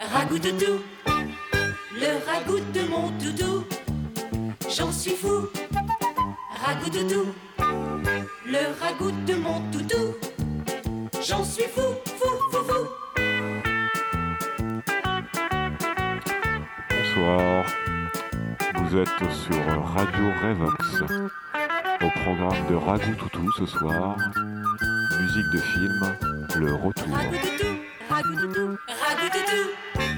Ragout le ragout de mon toutou, j'en suis fou. Ragout le ragout de mon toutou, j'en suis fou, fou, fou, fou. Bonsoir, vous êtes sur Radio Revox. Au programme de Ragout Toutou ce soir, musique de film, le retour. Ragout toutou,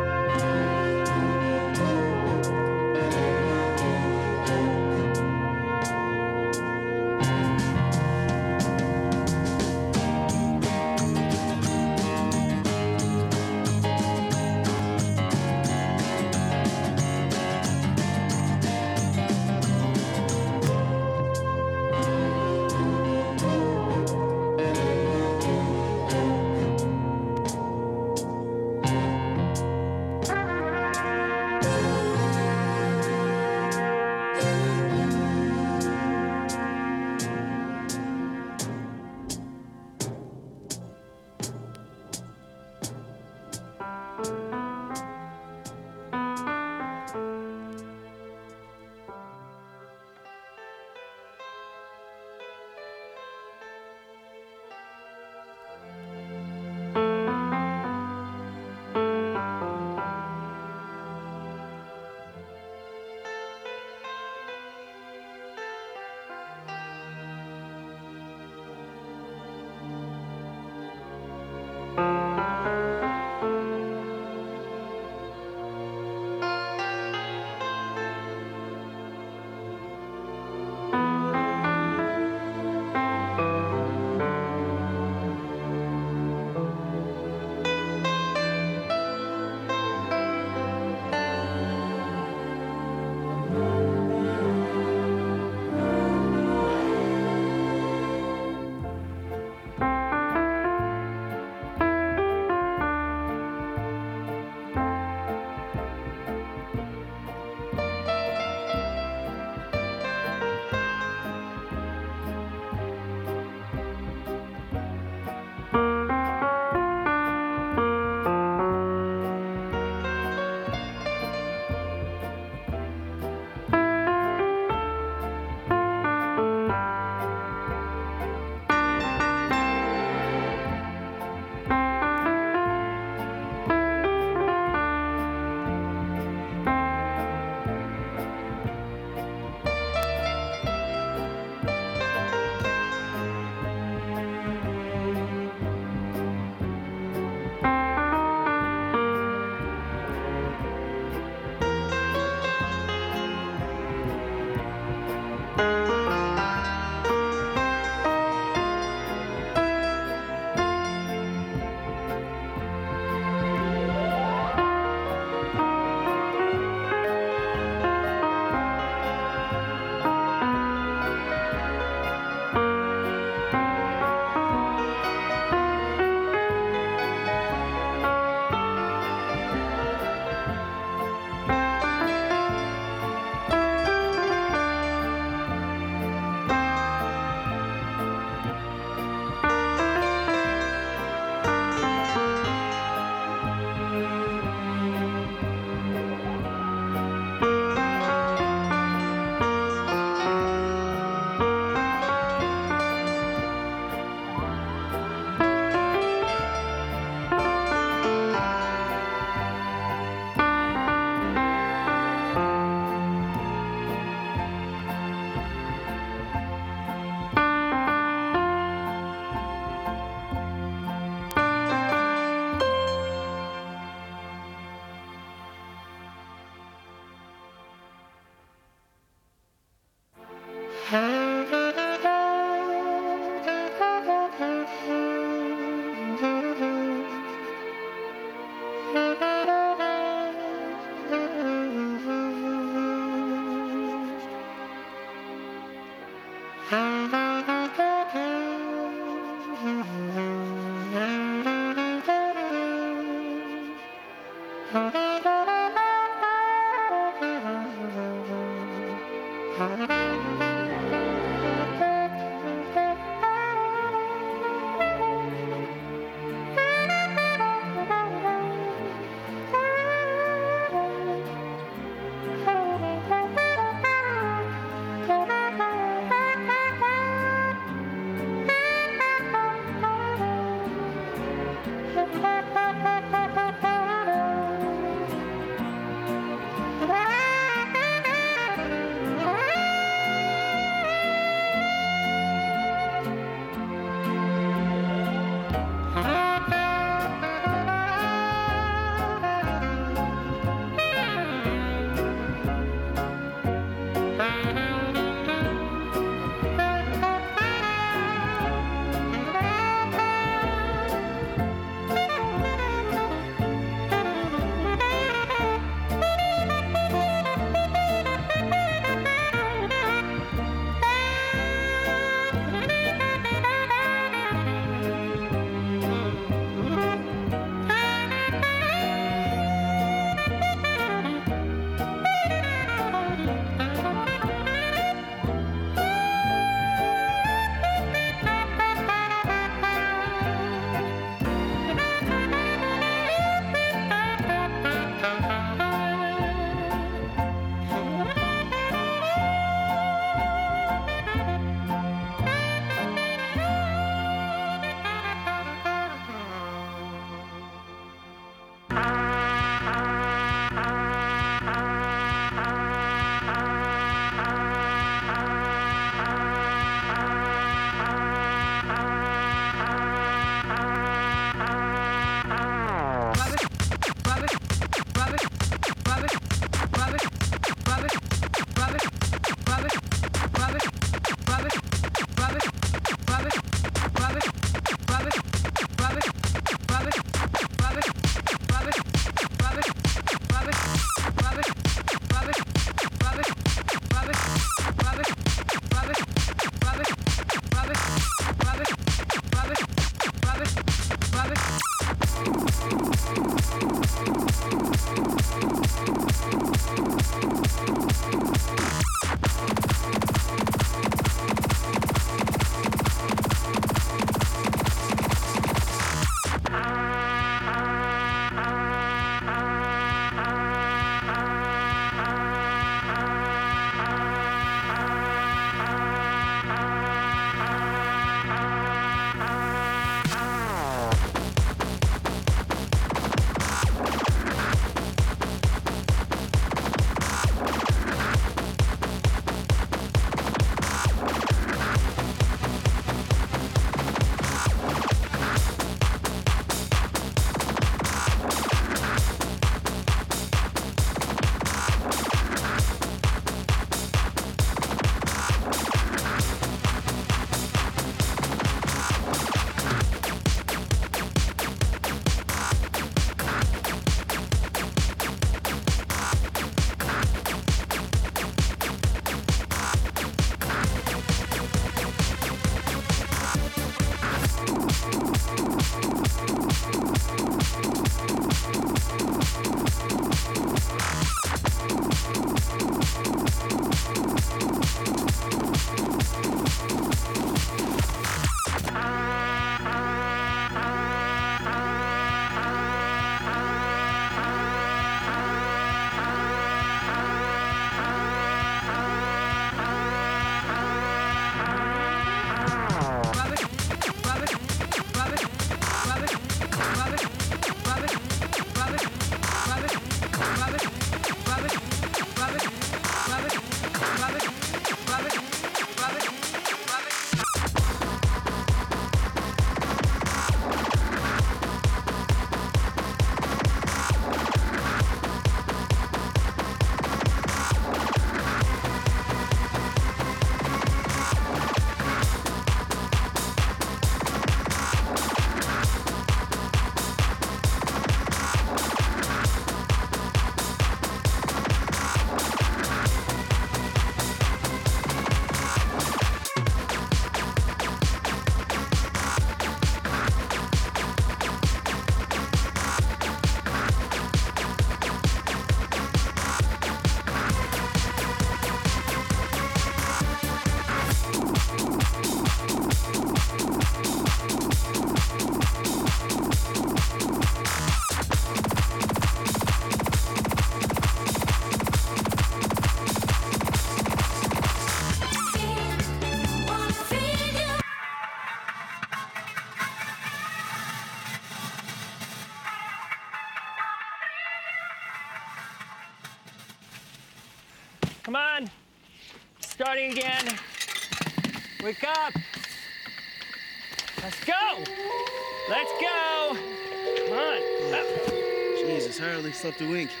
Jesus, hardly slept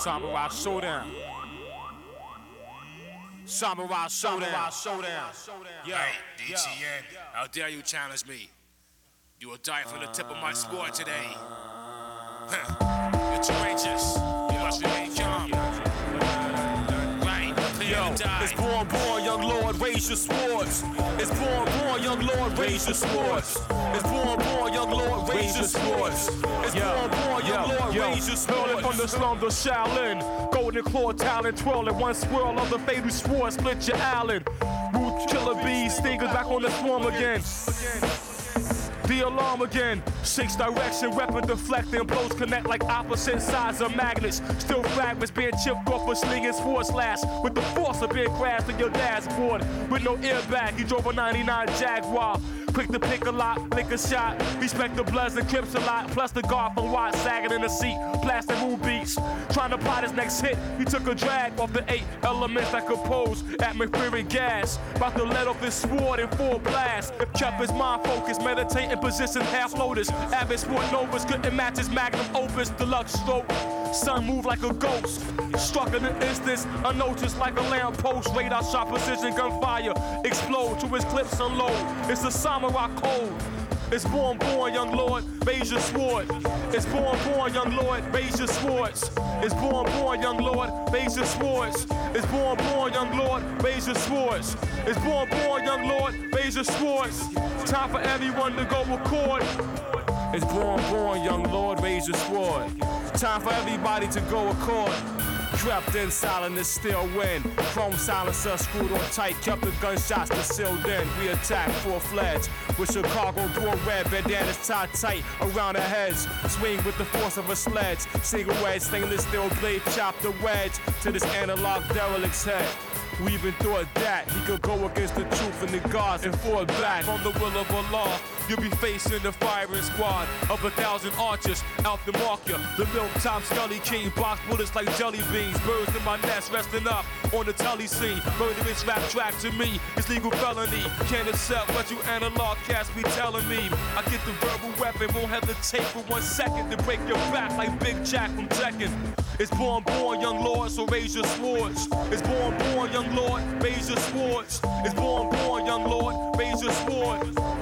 Samurai Showdown. Samurai Showdown. Showdown. Yo, hey, DTN, how dare you challenge me? You will die from the tip of my sword today. You're courageous. You must remain calm. Yo, it's born, born, young lord, raise your swords. It's born, born, young lord, raise your swords. It's born, born, young lord, raise your swords. It's born, born, young lord, raise your swords. from the slums of Shaolin, golden claw talent twirling, one swirl of the fatal sword, split your Allen. Root killer bees, stingers back on the swarm again. The alarm again. Six direction, weapon deflecting. Blows connect like opposite sides of magnets. Still fragments being chipped off a slinging sword slash. With the force of being crashed in your dashboard. With no airbag, he drove a 99 Jaguar. Quick to pick a lot, lick a shot. Respect the Bloods and Crips a lot. Plus the guard from Watt sagging in the seat. Plastic moon beats. Trying to plot his next hit. He took a drag off the eight elements that compose atmospheric gas. About to let off his sword in full blast. If kept his mind focused, meditating position half lotus. Avid sport novas couldn't match his magnum opus. Deluxe stroke. Sun moved like a ghost. Struck in an instance, unnoticed like a lamppost. Radar shot precision gunfire. Explode to his clips unload. It's a samurai code. It's born, born, young lord, raise your sword. It's born, born, young lord, raise your swords. It's born, born, young lord, raise your swords. It's born, born, young lord, raise your swords. It's born, born, young lord, raise your swords. Time for everyone to go record. It's born, born, young lord, raise your sword. Time for everybody to go accord. Crept in silent silence, still win. Chrome silencer screwed on tight, kept the gunshots concealed in. We attacked full fledged with Chicago door red bandanas tied tight around our heads. Swing with the force of a sledge. Single wedge, stainless steel blade, chopped the wedge to this analog derelict's head. We even thought that he could go against the truth and the gods and fall back from the will of Allah. You'll be facing the firing squad of a thousand archers out the mark you. The milk top scully king box bullets like jelly beans. Birds in my nest resting up on the telly scene. Murderous rap track to me is legal felony. Can't accept what you analog cats be telling me. I get the verbal weapon, won't hesitate for one second to break your back like Big Jack from Tekken. It's born, born, young lord, so raise your swords. It's born, born, young lord, raise your swords. It's born, born, young lord, raise your swords.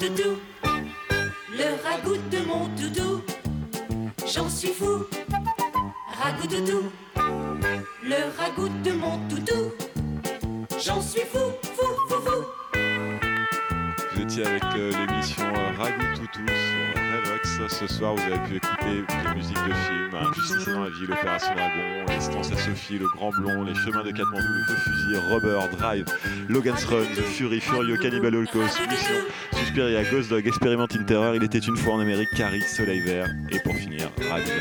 Ragoudou, le ragoût de mon doudou, j'en suis fou. Ragoudou, le ragoût de mon doudou, j'en suis fou, fou, fou, fou. Vous étiez avec euh, l'émission euh, Ragout Toutou sur Revox. Ce soir, vous avez pu écouter des musiques de films Un Justicier dans la ville, Opération Dragon, Distance à Sophie, Le Grand Blond, Les Chemins de Katmandou, Le Fusil, Rubber, Drive, Logan's Run, Fury, Furio, Cannibal Holocaust, Mission, Suspiria, Ghost Dog, Experimenting Terror, Il était une fois en Amérique, Carrie, Soleil Vert, et pour finir, Radio.